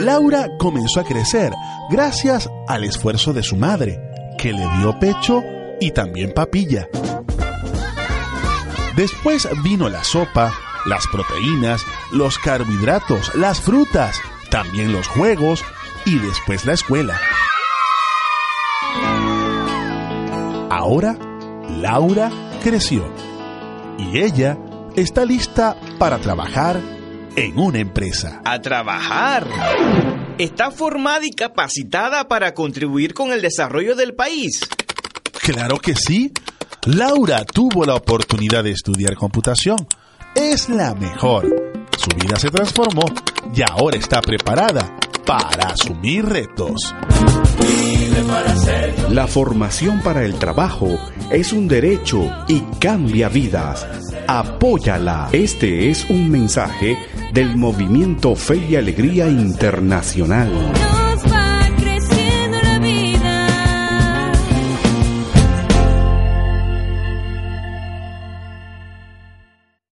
Laura comenzó a crecer gracias al esfuerzo de su madre, que le dio pecho y también papilla. Después vino la sopa, las proteínas, los carbohidratos, las frutas, también los juegos y después la escuela. Ahora, Laura creció y ella está lista para trabajar en una empresa. A trabajar. Está formada y capacitada para contribuir con el desarrollo del país. Claro que sí. Laura tuvo la oportunidad de estudiar computación. Es la mejor. Su vida se transformó y ahora está preparada para asumir retos. La formación para el trabajo es un derecho y cambia vidas. Apóyala. Este es un mensaje del movimiento Fe y Alegría Internacional.